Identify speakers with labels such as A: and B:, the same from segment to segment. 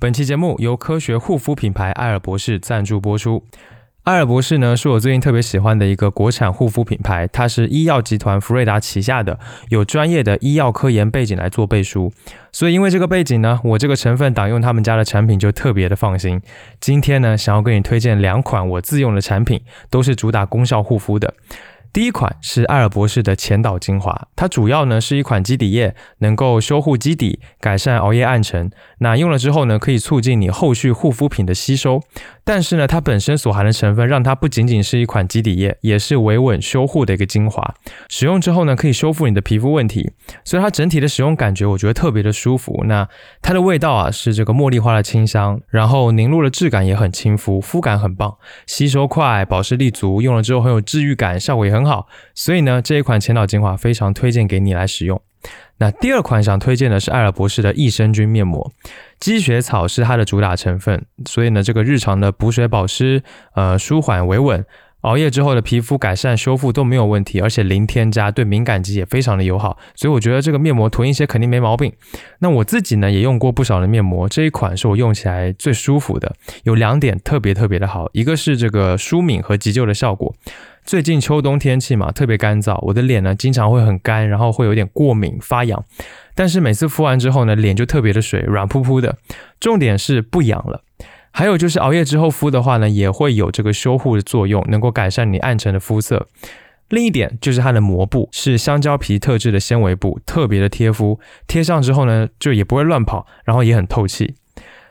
A: 本期节目由科学护肤品牌艾尔博士赞助播出。艾尔博士呢，是我最近特别喜欢的一个国产护肤品牌，它是医药集团福瑞达旗下的，有专业的医药科研背景来做背书。所以因为这个背景呢，我这个成分党用他们家的产品就特别的放心。今天呢，想要给你推荐两款我自用的产品，都是主打功效护肤的。第一款是艾尔博士的前导精华，它主要呢是一款肌底液，能够修护肌底，改善熬夜暗沉。那用了之后呢，可以促进你后续护肤品的吸收。但是呢，它本身所含的成分让它不仅仅是一款基底液，也是维稳修护的一个精华。使用之后呢，可以修复你的皮肤问题，所以它整体的使用感觉我觉得特别的舒服。那它的味道啊是这个茉莉花的清香，然后凝露的质感也很亲肤，肤感很棒，吸收快，保湿力足，用了之后很有治愈感，效果也很好。所以呢，这一款前导精华非常推荐给你来使用。那第二款想推荐的是艾尔博士的益生菌面膜。积雪草是它的主打成分，所以呢，这个日常的补水保湿、呃舒缓维稳，熬夜之后的皮肤改善修复都没有问题，而且零添加，对敏感肌也非常的友好，所以我觉得这个面膜囤一些肯定没毛病。那我自己呢也用过不少的面膜，这一款是我用起来最舒服的，有两点特别特别的好，一个是这个舒敏和急救的效果。最近秋冬天气嘛，特别干燥，我的脸呢经常会很干，然后会有点过敏发痒。但是每次敷完之后呢，脸就特别的水，软扑扑的。重点是不痒了。还有就是熬夜之后敷的话呢，也会有这个修护的作用，能够改善你暗沉的肤色。另一点就是它的膜布是香蕉皮特制的纤维布，特别的贴肤，贴上之后呢，就也不会乱跑，然后也很透气。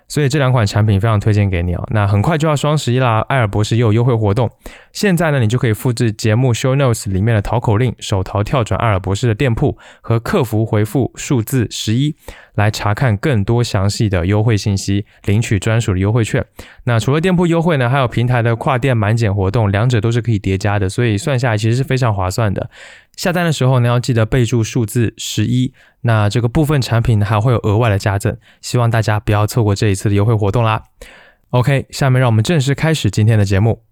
A: 所以这两款产品非常推荐给你哦。那很快就要双十一啦，艾尔博士又有优惠活动。现在呢，你就可以复制节目 show notes 里面的淘口令，手淘跳转艾尔博士的店铺和客服回复数字十一，来查看更多详细的优惠信息，领取专属的优惠券。那除了店铺优惠呢，还有平台的跨店满减活动，两者都是可以叠加的，所以算下来其实是非常划算的。下单的时候呢，要记得备注数字十一。那这个部分产品还会有额外的加赠，希望大家不要错过这一次的优惠活动啦。OK，下面让我们正式开始今天的节目。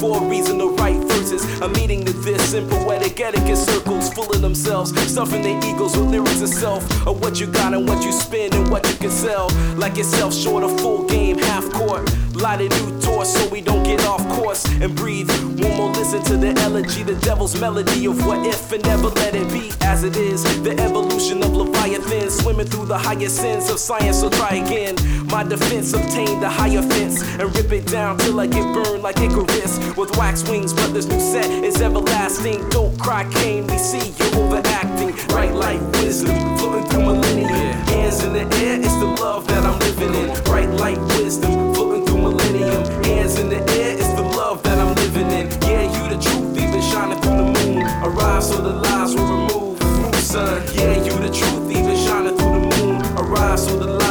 B: for a reason stuffing their egos with lyrics of self, Of what you got and what you spend and what you can sell. Like yourself, short of full game, half court. Light a new torch so we don't get off course and breathe. One more listen to the elegy, the devil's melody of what if and never let it be as it is. The evolution of Leviathan, swimming through the higher sins of science. So try again. My defense obtained the higher fence and rip it down till I get burned like Icarus with wax wings. But this new set is everlasting. Don't cry, Cain. We see you overacting. Right like wisdom floating through millennia. Hands in the air, it's the love that I'm living in. Right like wisdom floating through millennium. Hands in the air, it's the love that I'm living in. Yeah, you the truth, even shining through the moon. Arrive so the lies will remove. Son, yeah, you the truth, even shining through the moon. Arrive so the lies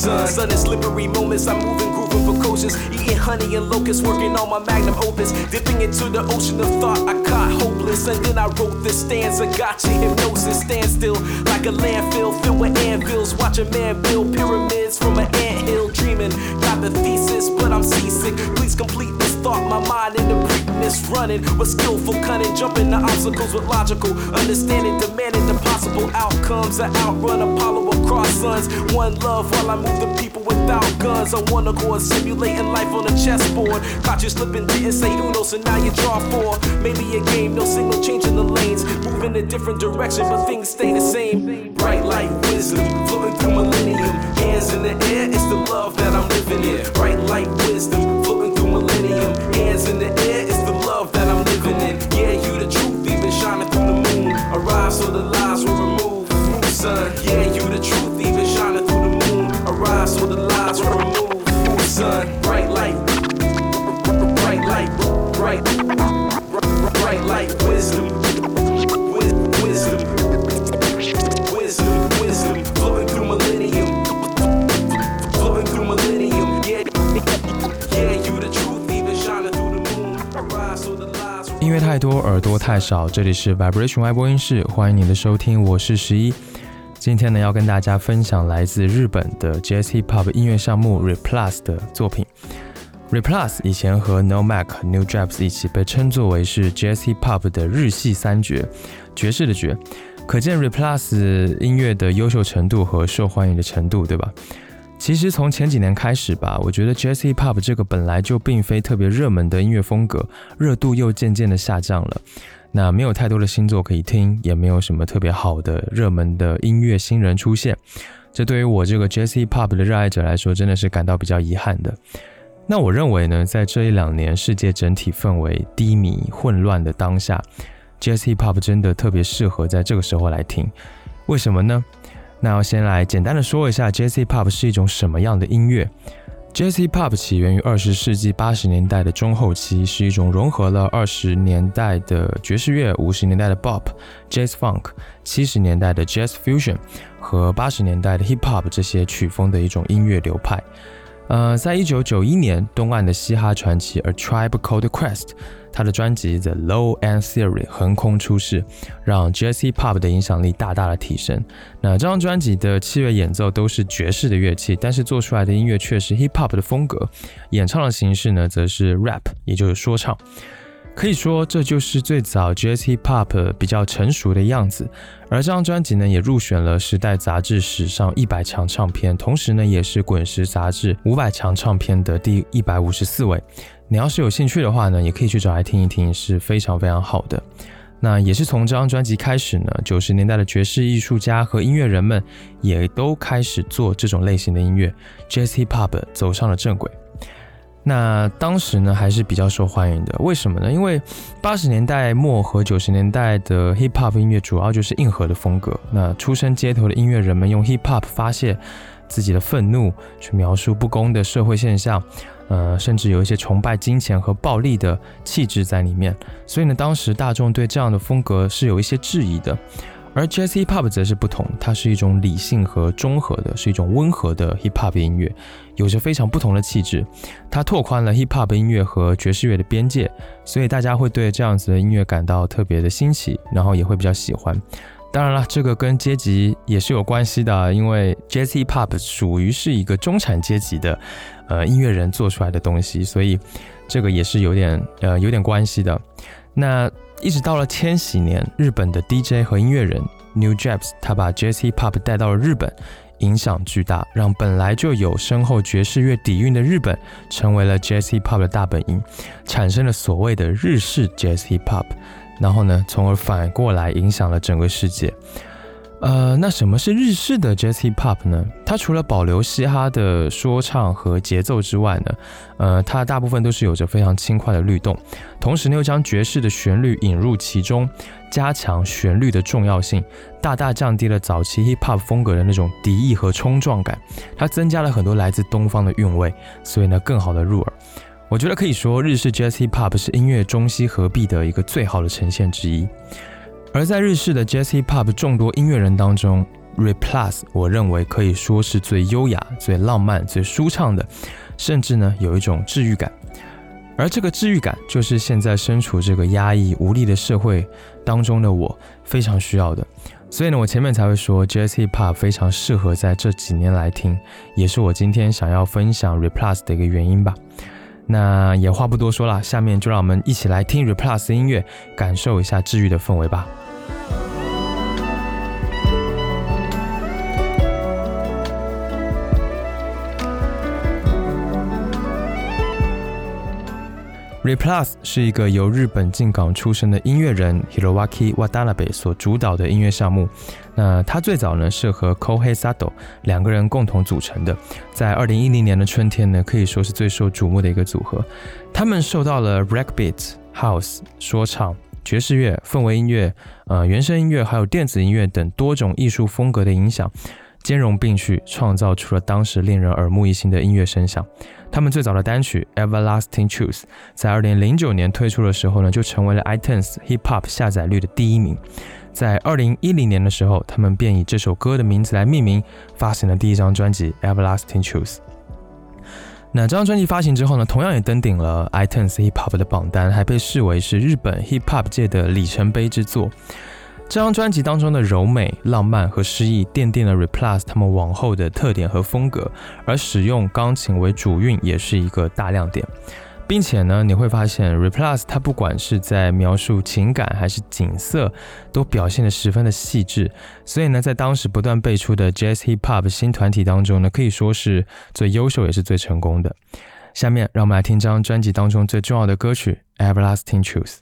B: sun is slippery moments. I'm moving, grooving precocious. Eating honey and locusts, working on my magnum opus. Dipping into the ocean of thought, I caught hopeless. And then I wrote this stanza. Got you hypnosis, stand still like a landfill filled with anvils. Watch a man build pyramids from an anthill. Dreaming, got the thesis, but I'm seasick. Please complete thought. My mind in the preakness running with skillful cunning, jumping the obstacles with logical understanding, demanding the possible outcomes. that outrun Apollo across suns. One love while I move the people without guns. I wanna go simulating life on a chessboard. Caught you slipping, didn't say Uno, so now you draw four. Maybe a game, no signal changing the lanes. Moving a different direction, but things stay the same. Bright light wisdom, floating through millennium. Hands in the air, it's the love that I'm living in. Bright light wisdom, floating through millennium. Hands in the air, it's the love that I'm living in. Yeah, you the truth, even shining through the moon. Arrive so the lies will remove. Son, yeah, you the truth, even shining through the moon. Arrive so the
A: 太多，耳朵太少。这里是 Vibration Y 播音室，欢迎你的收听，我是十一。今天呢，要跟大家分享来自日本的 Jazz Hip Hop 音乐项目 Replus 的作品。Replus 以前和 No Mac、New Japs 一起被称作为是 Jazz Hip Hop 的日系三绝，爵士的爵，可见 Replus 音乐的优秀程度和受欢迎的程度，对吧？其实从前几年开始吧，我觉得 Jazz Hip Hop 这个本来就并非特别热门的音乐风格，热度又渐渐的下降了。那没有太多的新作可以听，也没有什么特别好的热门的音乐新人出现。这对于我这个 Jazz Hip Hop 的热爱者来说，真的是感到比较遗憾的。那我认为呢，在这一两年世界整体氛围低迷混乱的当下，Jazz Hip Hop 真的特别适合在这个时候来听。为什么呢？那要先来简单的说一下，Jazz Hip Hop 是一种什么样的音乐？Jazz Hip Hop 起源于二十世纪八十年代的中后期，是一种融合了二十年代的爵士乐、五十年代的 Bop、Jazz Funk、七十年代的 Jazz Fusion 和八十年代的 Hip Hop 这些曲风的一种音乐流派。呃，在一九九一年，东岸的嘻哈传奇 A Tribe Called Quest，他的专辑 The Low End Theory 横空出世，让 Jazz Hip Hop 的影响力大大的提升。那这张专辑的器乐演奏都是爵士的乐器，但是做出来的音乐却是 Hip Hop 的风格，演唱的形式呢，则是 Rap，也就是说唱。可以说，这就是最早 Jazz Hip Hop 比较成熟的样子。而这张专辑呢，也入选了《时代》杂志史上一百强唱片，同时呢，也是《滚石》杂志五百强唱片的第一百五十四位。你要是有兴趣的话呢，也可以去找来听一听，是非常非常好的。那也是从这张专辑开始呢，九十年代的爵士艺术家和音乐人们也都开始做这种类型的音乐，Jazz Hip Hop 走上了正轨。那当时呢还是比较受欢迎的，为什么呢？因为八十年代末和九十年代的 hip hop 音乐主要就是硬核的风格。那出身街头的音乐人们用 hip hop 发泄自己的愤怒，去描述不公的社会现象，呃，甚至有一些崇拜金钱和暴力的气质在里面。所以呢，当时大众对这样的风格是有一些质疑的。而 Jazz Hip Hop 则是不同，它是一种理性和中和的，是一种温和的 Hip Hop 音乐，有着非常不同的气质。它拓宽了 Hip Hop 音乐和爵士乐的边界，所以大家会对这样子的音乐感到特别的新奇，然后也会比较喜欢。当然了，这个跟阶级也是有关系的，因为 Jazz Hip Hop 属于是一个中产阶级的呃音乐人做出来的东西，所以这个也是有点呃有点关系的。那一直到了千禧年，日本的 DJ 和音乐人 New Japs，他把 Jazz Hip Hop 带到了日本，影响巨大，让本来就有深厚爵士乐底蕴的日本，成为了 Jazz Hip Hop 的大本营，产生了所谓的日式 Jazz Hip Hop，然后呢，从而反过来影响了整个世界。呃，那什么是日式的 Jazz Hip Hop 呢？它除了保留嘻哈的说唱和节奏之外呢，呃，它大部分都是有着非常轻快的律动，同时呢又将爵士的旋律引入其中，加强旋律的重要性，大大降低了早期 Hip Hop 风格的那种敌意和冲撞感，它增加了很多来自东方的韵味，所以呢更好的入耳。我觉得可以说日式 Jazz Hip Hop 是音乐中西合璧的一个最好的呈现之一。而在日式的 Jazz Hip Hop 众多音乐人当中，Replus 我认为可以说是最优雅、最浪漫、最舒畅的，甚至呢有一种治愈感。而这个治愈感，就是现在身处这个压抑无力的社会当中的我非常需要的。所以呢，我前面才会说 Jazz Hip Hop 非常适合在这几年来听，也是我今天想要分享 Replus 的一个原因吧。那也话不多说了，下面就让我们一起来听 Replus 音乐，感受一下治愈的氛围吧。Replus 是一个由日本进港出身的音乐人 Hiroaki Watanabe 所主导的音乐项目。那他最早呢是和 Kohei Sato 两个人共同组成的，在二零一零年的春天呢可以说是最受瞩目的一个组合。他们受到了 Breakbeat、House、说唱、爵士乐、氛围音乐、呃原声音乐还有电子音乐等多种艺术风格的影响。兼容并蓄，创造出了当时令人耳目一新的音乐声响。他们最早的单曲《Everlasting Truth》在二零零九年推出的时候呢，就成为了 iTunes Hip Hop 下载率的第一名。在二零一零年的时候，他们便以这首歌的名字来命名，发行了第一张专辑《Everlasting Truth》。那这张专辑发行之后呢，同样也登顶了 iTunes Hip Hop 的榜单，还被视为是日本 Hip Hop 界的里程碑之作。这张专辑当中的柔美、浪漫和诗意，奠定了 Replus 他们往后的特点和风格，而使用钢琴为主韵也是一个大亮点。并且呢，你会发现 Replus 它不管是在描述情感还是景色，都表现得十分的细致。所以呢，在当时不断辈出的 Jazz Hip Hop 新团体当中呢，可以说是最优秀也是最成功的。下面让我们来听这张专辑当中最重要的歌曲《Everlasting Truth》。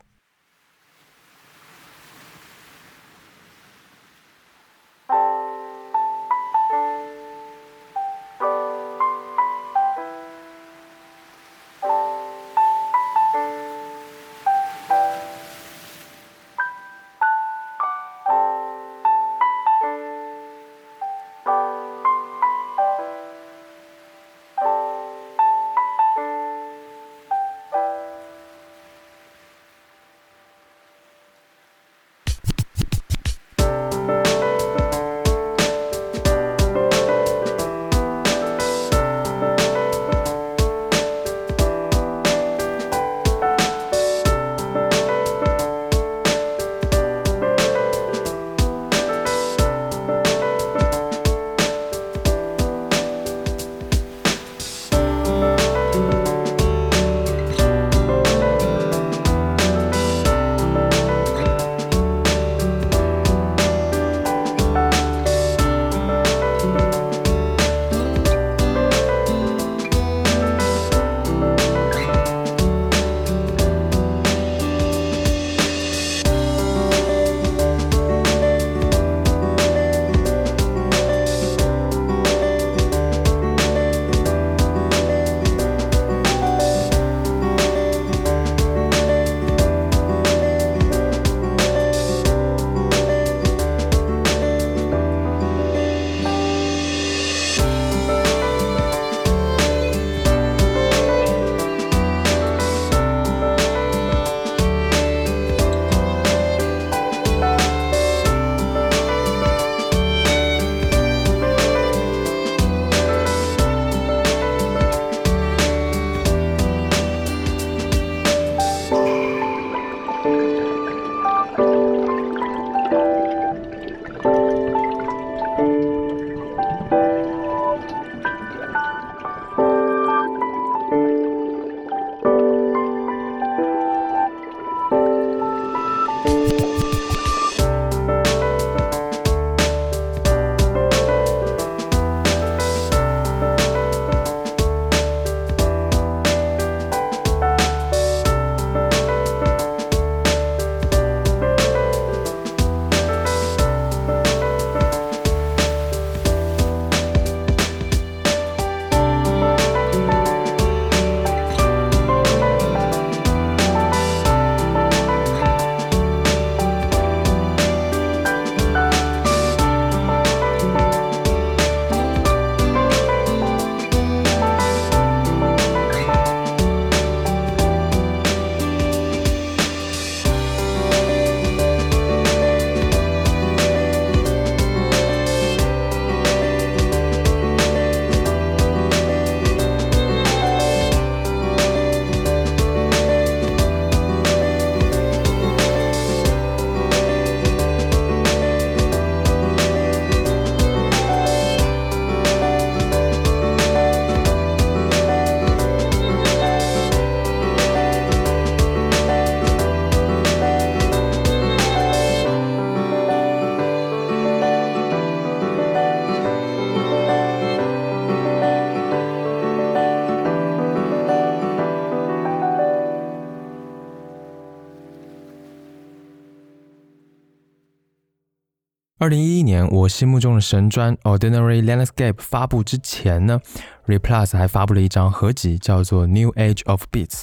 A: 二零一一年，我心目中的神专《Ordinary Landscape》发布之前呢，Replus 还发布了一张合集，叫做《New Age of Beats》。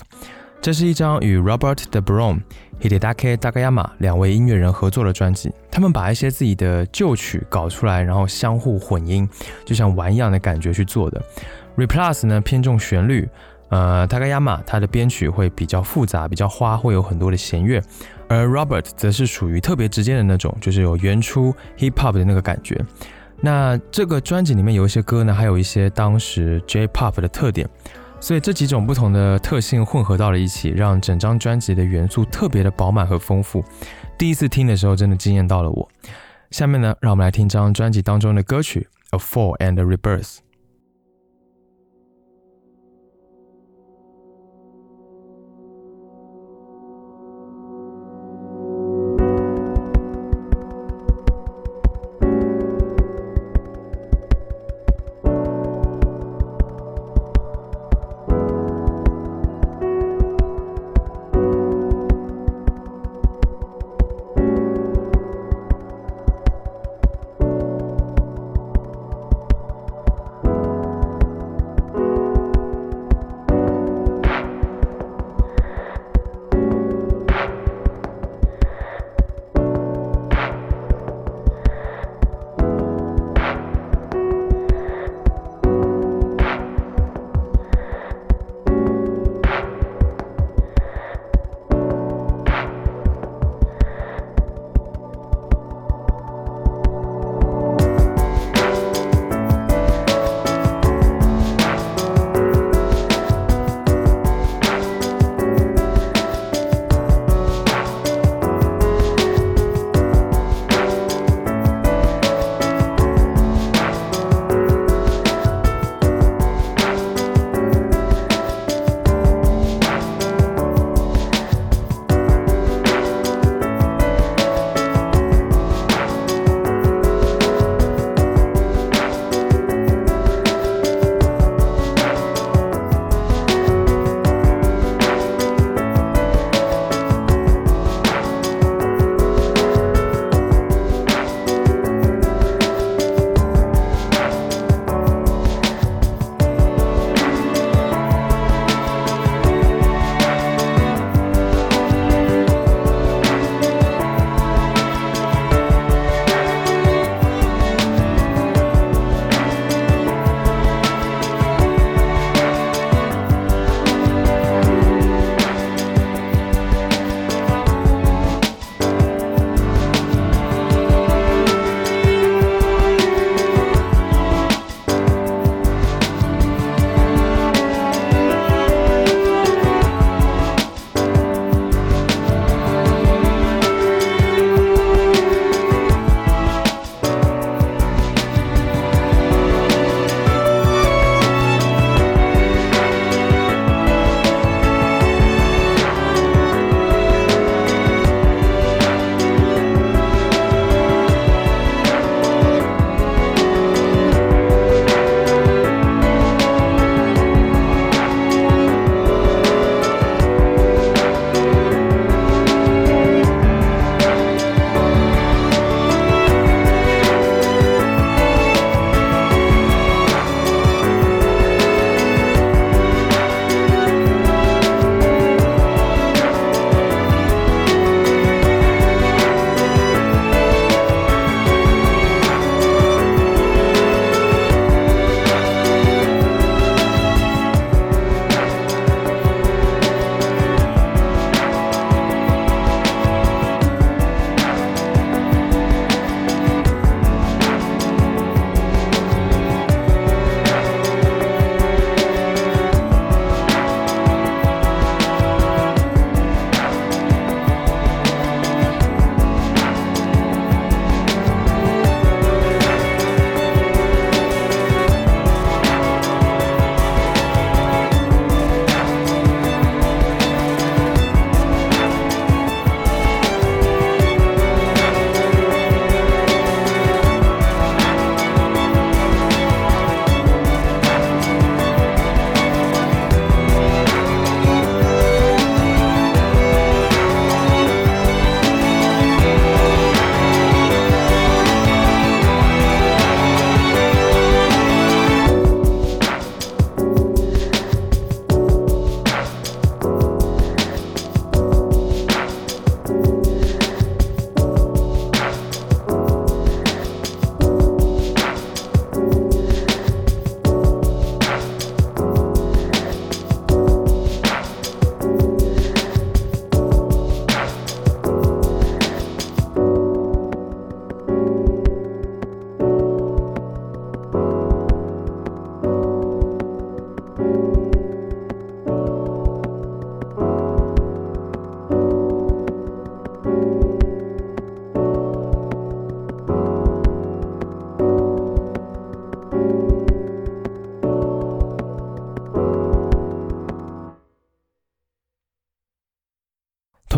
A: 这是一张与 Robert De Brom、Hidetake Takayama 两位音乐人合作的专辑。他们把一些自己的旧曲搞出来，然后相互混音，就像玩一样的感觉去做的。Replus 呢偏重旋律，呃，Takayama 他的编曲会比较复杂，比较花，会有很多的弦乐。而 Robert 则是属于特别直接的那种，就是有原初 hip hop 的那个感觉。那这个专辑里面有一些歌呢，还有一些当时 J pop 的特点。所以这几种不同的特性混合到了一起，让整张专辑的元素特别的饱满和丰富。第一次听的时候，真的惊艳到了我。下面呢，让我们来听这张专辑当中的歌曲《A Fall and Rebirth》。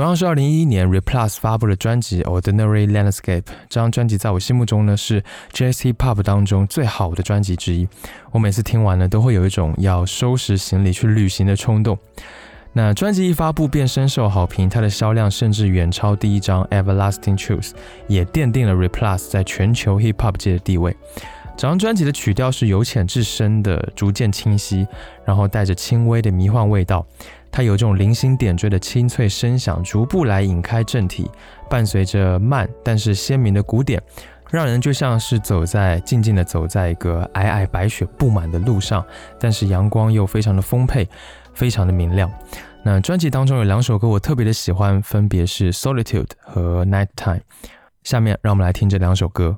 A: 同样是二零一一年，Replus 发布的专辑《Ordinary Landscape》这张专辑，在我心目中呢是 Jazz Hip Hop 当中最好的专辑之一。我每次听完呢，都会有一种要收拾行李去旅行的冲动。那专辑一发布便深受好评，它的销量甚至远超第一张《Everlasting Truth》，也奠定了 Replus 在全球 Hip Hop 界的地位。整张专辑的曲调是由浅至深的，逐渐清晰，然后带着轻微的迷幻味道。它有这种零星点缀的清脆声响，逐步来引开正题，伴随着慢但是鲜明的鼓点，让人就像是走在静静的走在一个皑皑白雪布满的路上，但是阳光又非常的丰沛，非常的明亮。那专辑当中有两首歌我特别的喜欢，分别是《Solitude》和《Night Time》。下面让我们来听这两首歌。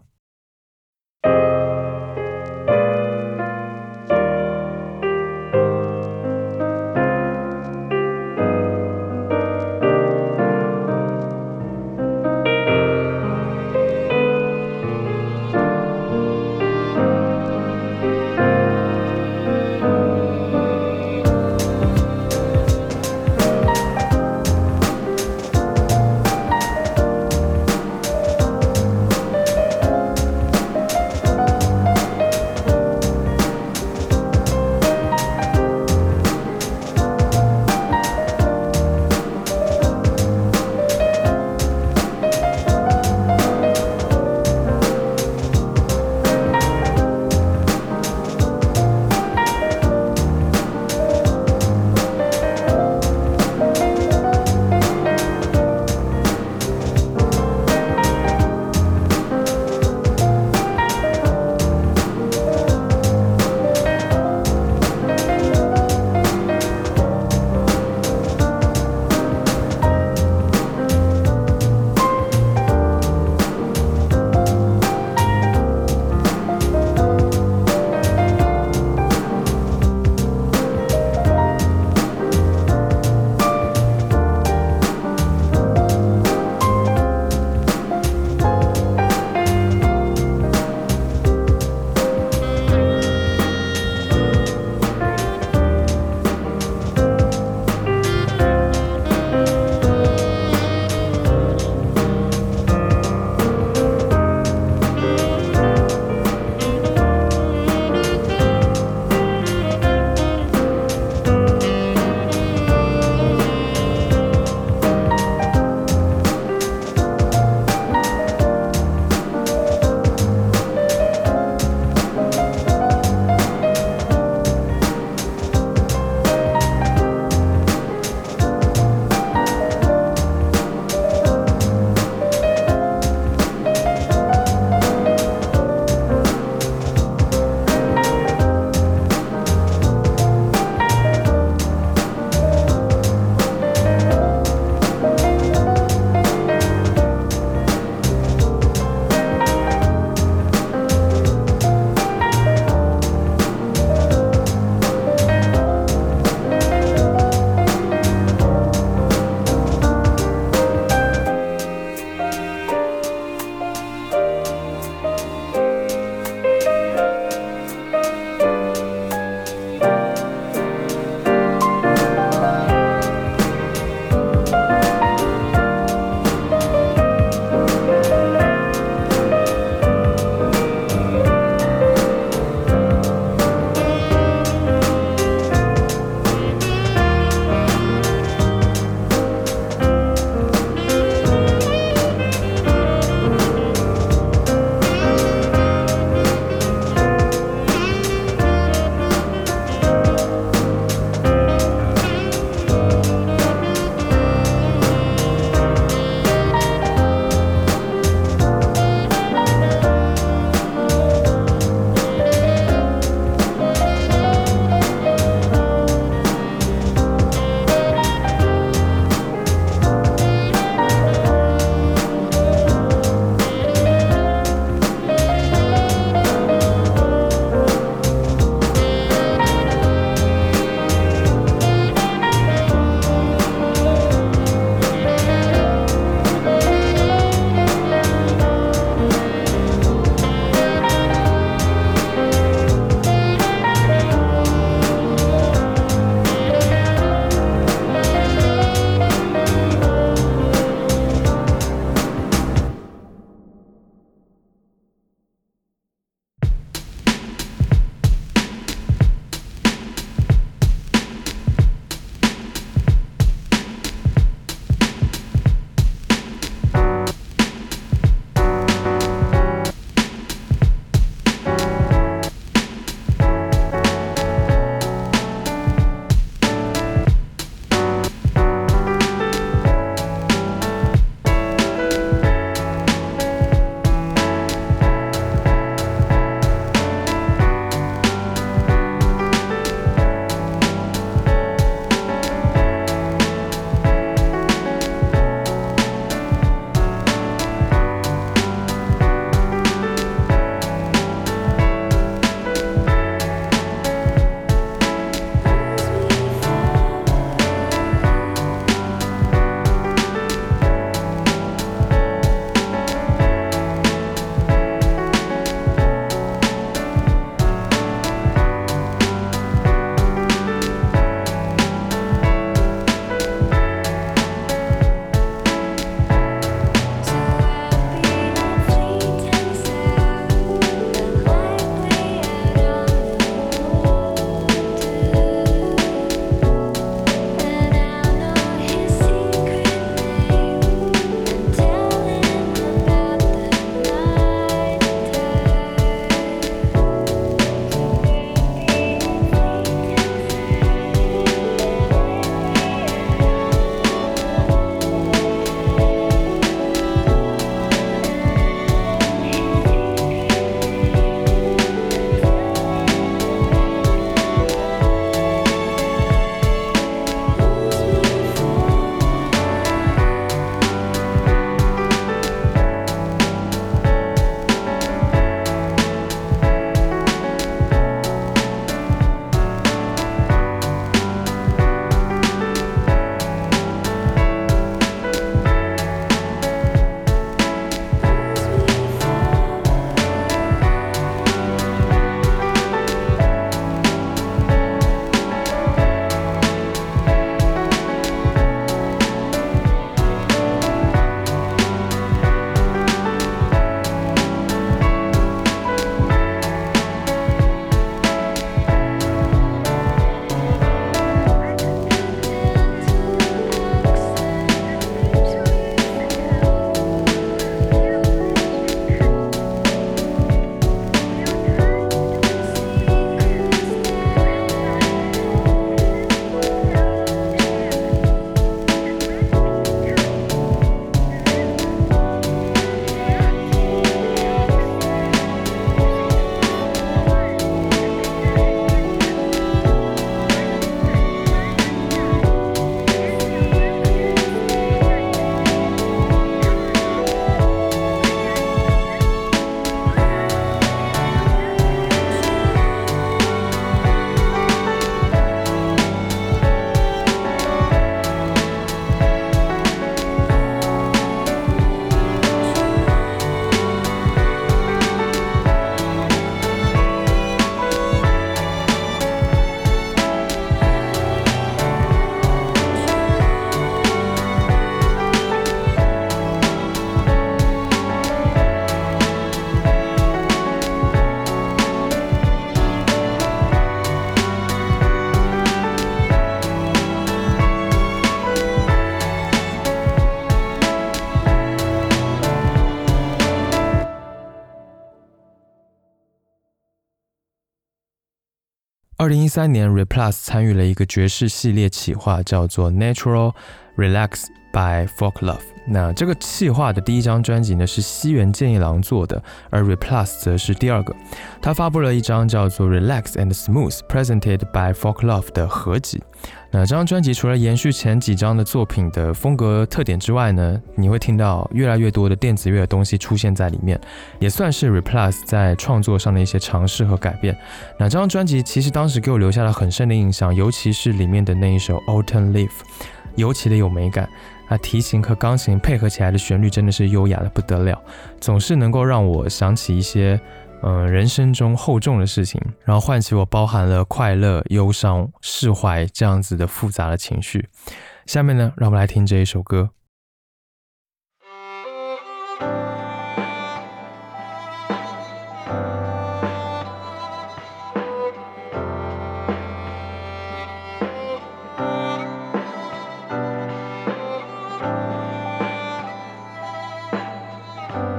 A: 二零一三年，Replus 参与了一个爵士系列企划，叫做 Natural Relax by Folk Love。那这个企划的第一张专辑呢是西园健一郎做的，而 Replus 则是第二个。他发布了一张叫做 Relax and Smooth Presented by Folk Love 的合集。那这张专辑除了延续前几张的作品的风格特点之外呢，你会听到越来越多的电子乐的东西出现在里面，也算是 Replus 在创作上的一些尝试和改变。那这张专辑其实当时给我留下了很深的印象，尤其是里面的那一首 Autumn Leaf，尤其的有美感。那提琴和钢琴配合起来的旋律真的是优雅的不得了，总是能够让我想起一些。嗯，人生中厚重的事情，然后唤起我包含了快乐、忧伤、释怀这样子的复杂的情绪。下面呢，让我们来听这一首歌。Bye.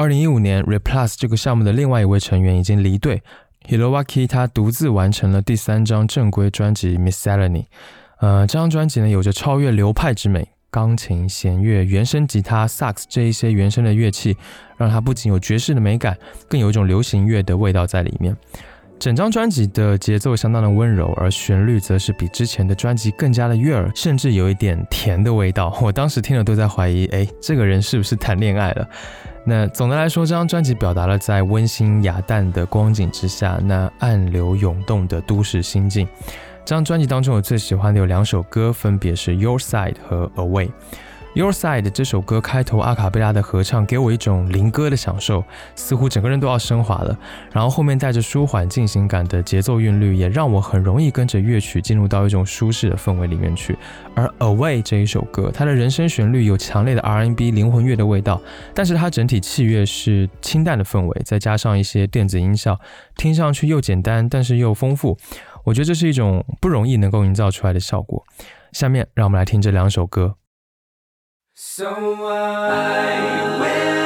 A: 二零一五年，Replus 这个项目的另外一位成员已经离队，Hirowaki 他独自完成了第三张正规专辑《Miscellany》。呃，这张专辑呢有着超越流派之美，钢琴、弦乐、原声吉他、萨克斯这一些原声的乐器，让它不仅有爵士的美感，更有一种流行乐的味道在里面。整张专辑的节奏相当的温柔，而旋律则是比之前的专辑更加的悦耳，甚至有一点甜的味道。我当时听了都在怀疑，哎，这个人是不是谈恋爱了？那总的来说，这张专辑表达了在温馨雅淡的光景之下，那暗流涌动的都市心境。这张专辑当中，我最喜欢的有两首歌，分别是《Your Side》和《Away》。Your Side 这首歌开头阿卡贝拉的合唱给我一种灵歌的享受，似乎整个人都要升华了。然后后面带着舒缓进行感的节奏韵律，也让我很容易跟着乐曲进入到一种舒适的氛围里面去。而 Away 这一首歌，它的人声旋律有强烈的 R&B 灵魂乐的味道，但是它整体器乐是清淡的氛围，再加上一些电子音效，听上去又简单，但是又丰富。我觉得这是一种不容易能够营造出来的效果。下面让我们来听这两首歌。
C: So I will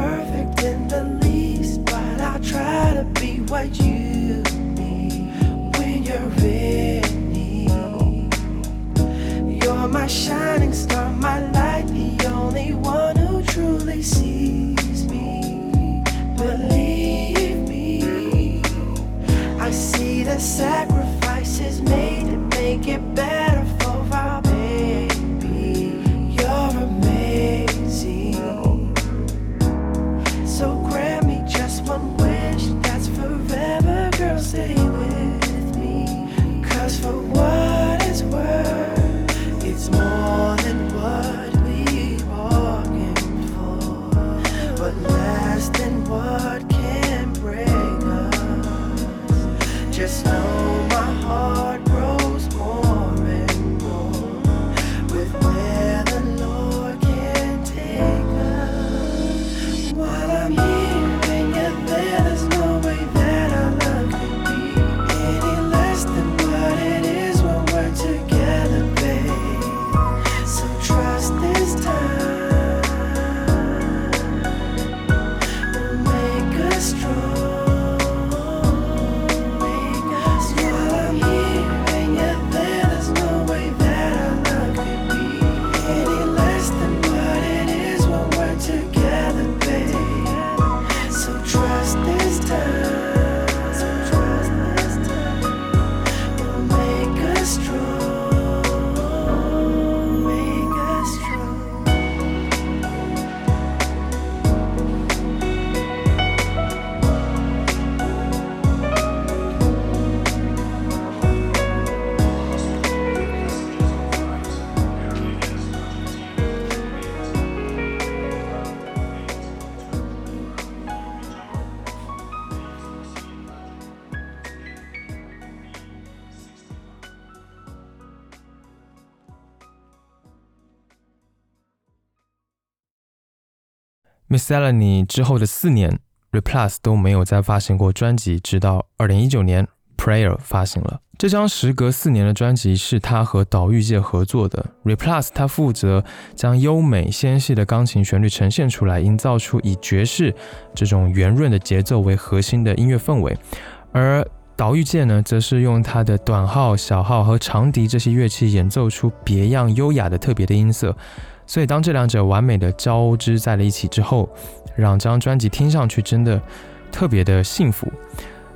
D: perfect in the least, but I try to be what you need when you're in need. You're my shining.
A: Miscellany 之后的四年，Replus 都没有再发行过专辑，直到二零一九年 Prayer 发行了。这张时隔四年的专辑是他和岛屿界合作的。Replus 他负责将优美纤细的钢琴旋律呈现出来，营造出以爵士这种圆润的节奏为核心的音乐氛围，而岛屿界呢，则是用他的短号、小号和长笛这些乐器演奏出别样优雅的特别的音色。所以当这两者完美的交织在了一起之后，让这张专辑听上去真的特别的幸福。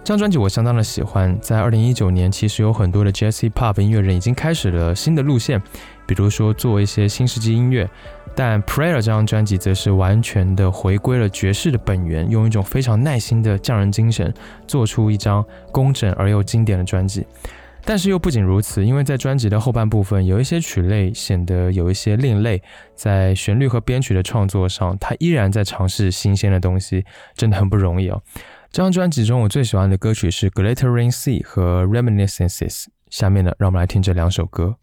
A: 这张专辑我相当的喜欢，在二零一九年，其实有很多的 Jazz Pop 音乐人已经开始了新的路线，比如说做一些新世纪音乐。但 Prayer 这张专辑则是完全的回归了爵士的本源，用一种非常耐心的匠人精神，做出一张工整而又经典的专辑。但是又不仅如此，因为在专辑的后半部分，有一些曲类显得有一些另类，在旋律和编曲的创作上，他依然在尝试新鲜的东西，真的很不容易哦。这张专辑中，我最喜欢的歌曲是《Glittering Sea》和《Reminiscences》。下面呢，让我们来听这两首歌。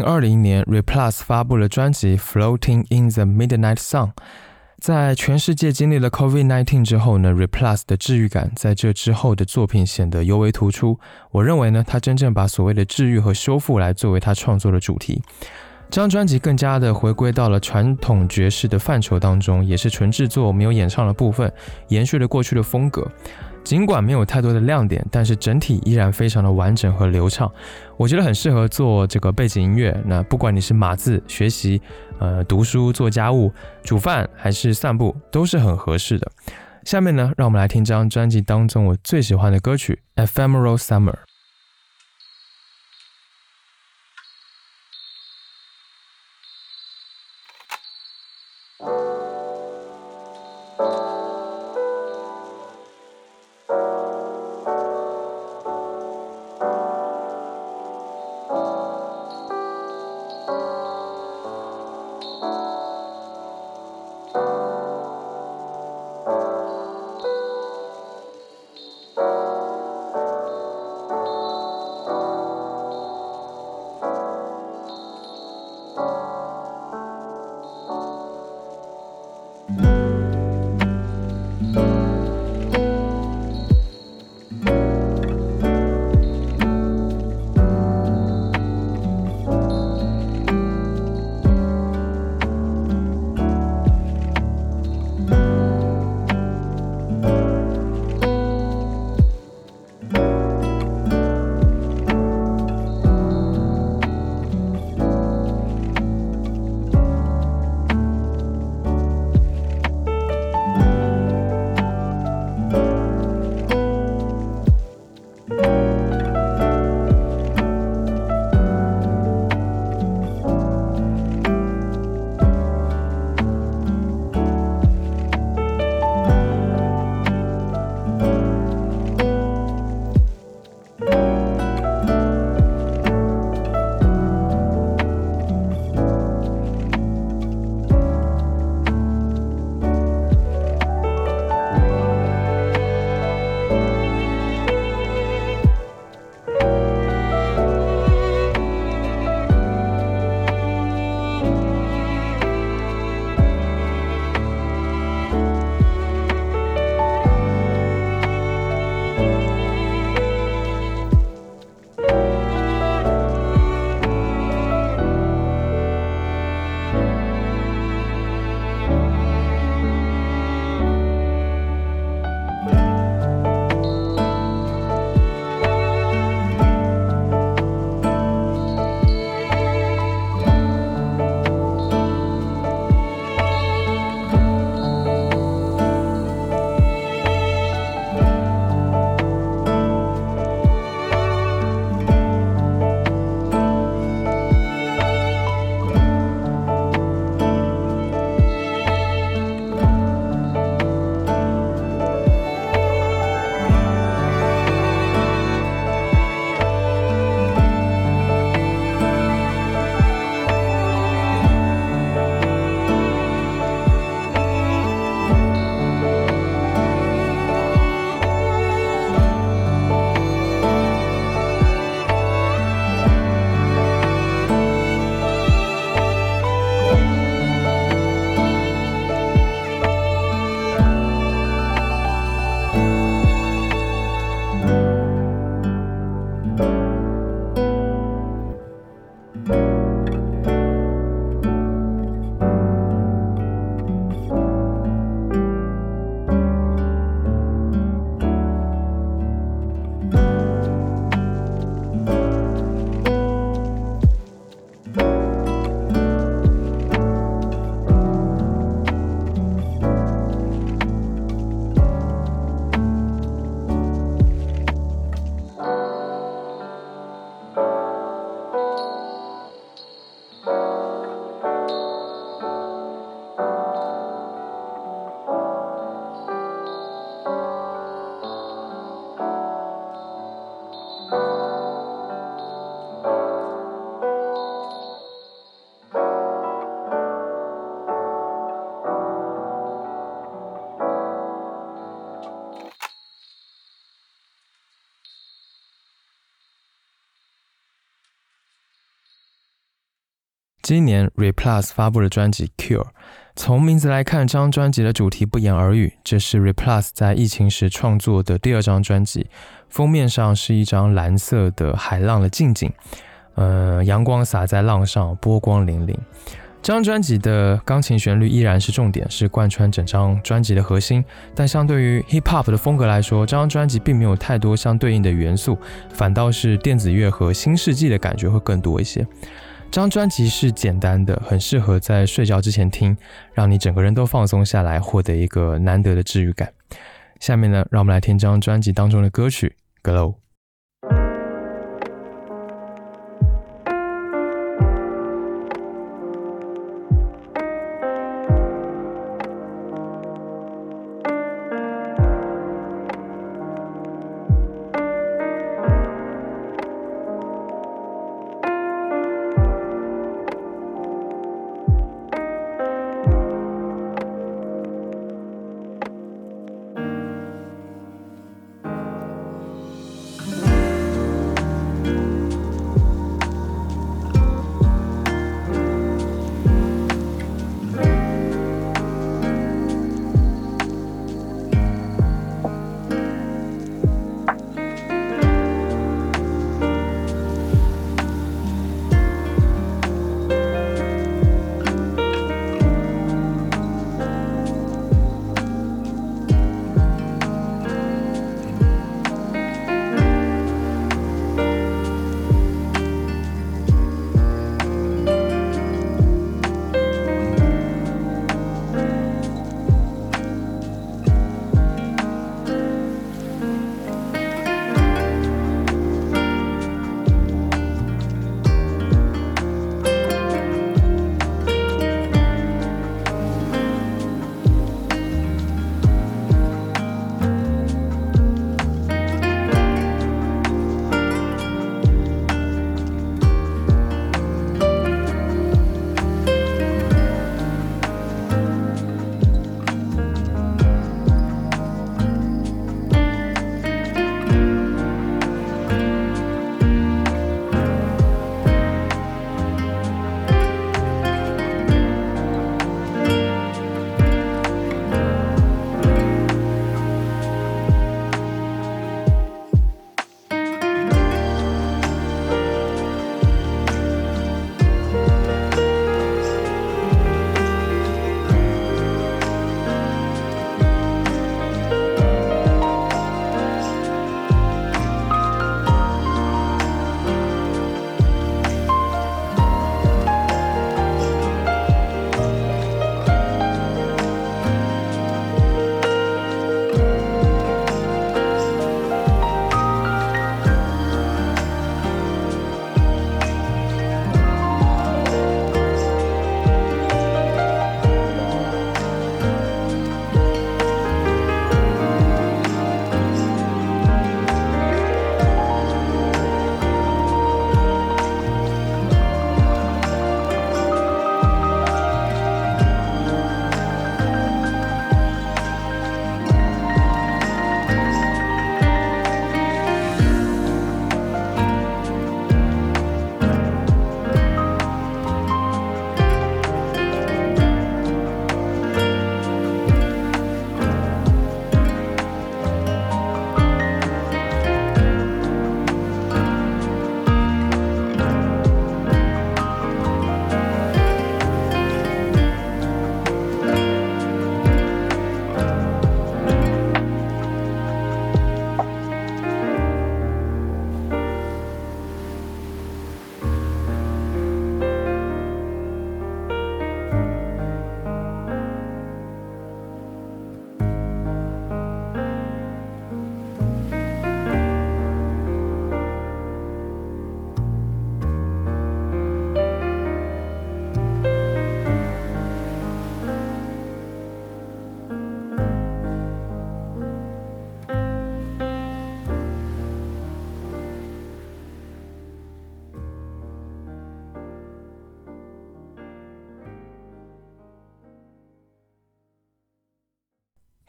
A: 零二零年，Replus 发布了专辑《Floating in the Midnight Sun》。在全世界经历了 COVID-19 之后呢，Replus 的治愈感在这之后的作品显得尤为突出。我认为呢，他真正把所谓的治愈和修复来作为他创作的主题。这张专辑更加的回归到了传统爵士的范畴当中，也是纯制作，没有演唱的部分，延续了过去的风格。尽管没有太多的亮点，但是整体依然非常的完整和流畅。我觉得很适合做这个背景音乐。那不管你是码字、学习、呃读书、做家务、煮饭还是散步，都是很合适的。下面呢，让我们来听这张专辑当中我最喜欢的歌曲《Ephemeral Summer》。今年 Replus 发布了专辑《Cure》，从名字来看，这张专辑的主题不言而喻，这是 Replus 在疫情时创作的第二张专辑。封面上是一张蓝色的海浪的近景，呃，阳光洒在浪上，波光粼粼。这张专辑的钢琴旋律依然是重点，是贯穿整张专辑的核心。但相对于 hip hop 的风格来说，这张专辑并没有太多相对应的元素，反倒是电子乐和新世纪的感觉会更多一些。这张专辑是简单的，很适合在睡觉之前听，让你整个人都放松下来，获得一个难得的治愈感。下面呢，让我们来听这张专辑当中的歌曲《Glow》。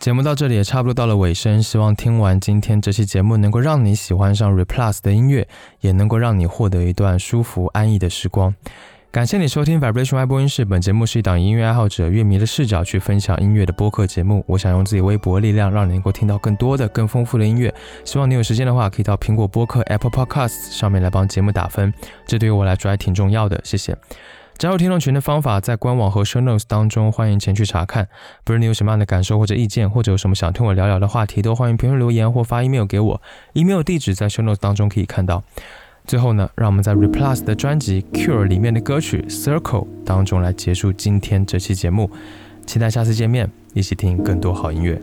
A: 节目到这里也差不多到了尾声，希望听完今天这期节目能够让你喜欢上 Replus 的音乐，也能够让你获得一段舒服安逸的时光。感谢你收听 Vibration Y 播音室。本节目是一档音乐爱好者、乐迷的视角去分享音乐的播客节目。我想用自己微薄的力量，让你能够听到更多的、更丰富的音乐。希望你有时间的话，可以到苹果播客 Apple Podcasts 上面来帮节目打分，这对于我来说还挺重要的。谢谢。加入听众群的方法在官网和 Show Notes 当中，欢迎前去查看。不论你有什么样的感受或者意见，或者有什么想听我聊聊的话题，都欢迎评论留言或发 email 给我。email 地址在 Show Notes 当中可以看到。最后呢，让我们在 Replus 的专辑 Cure 里面的歌曲 Circle 当中来结束今天这期节目。期待下次见面，一起听更多好音乐。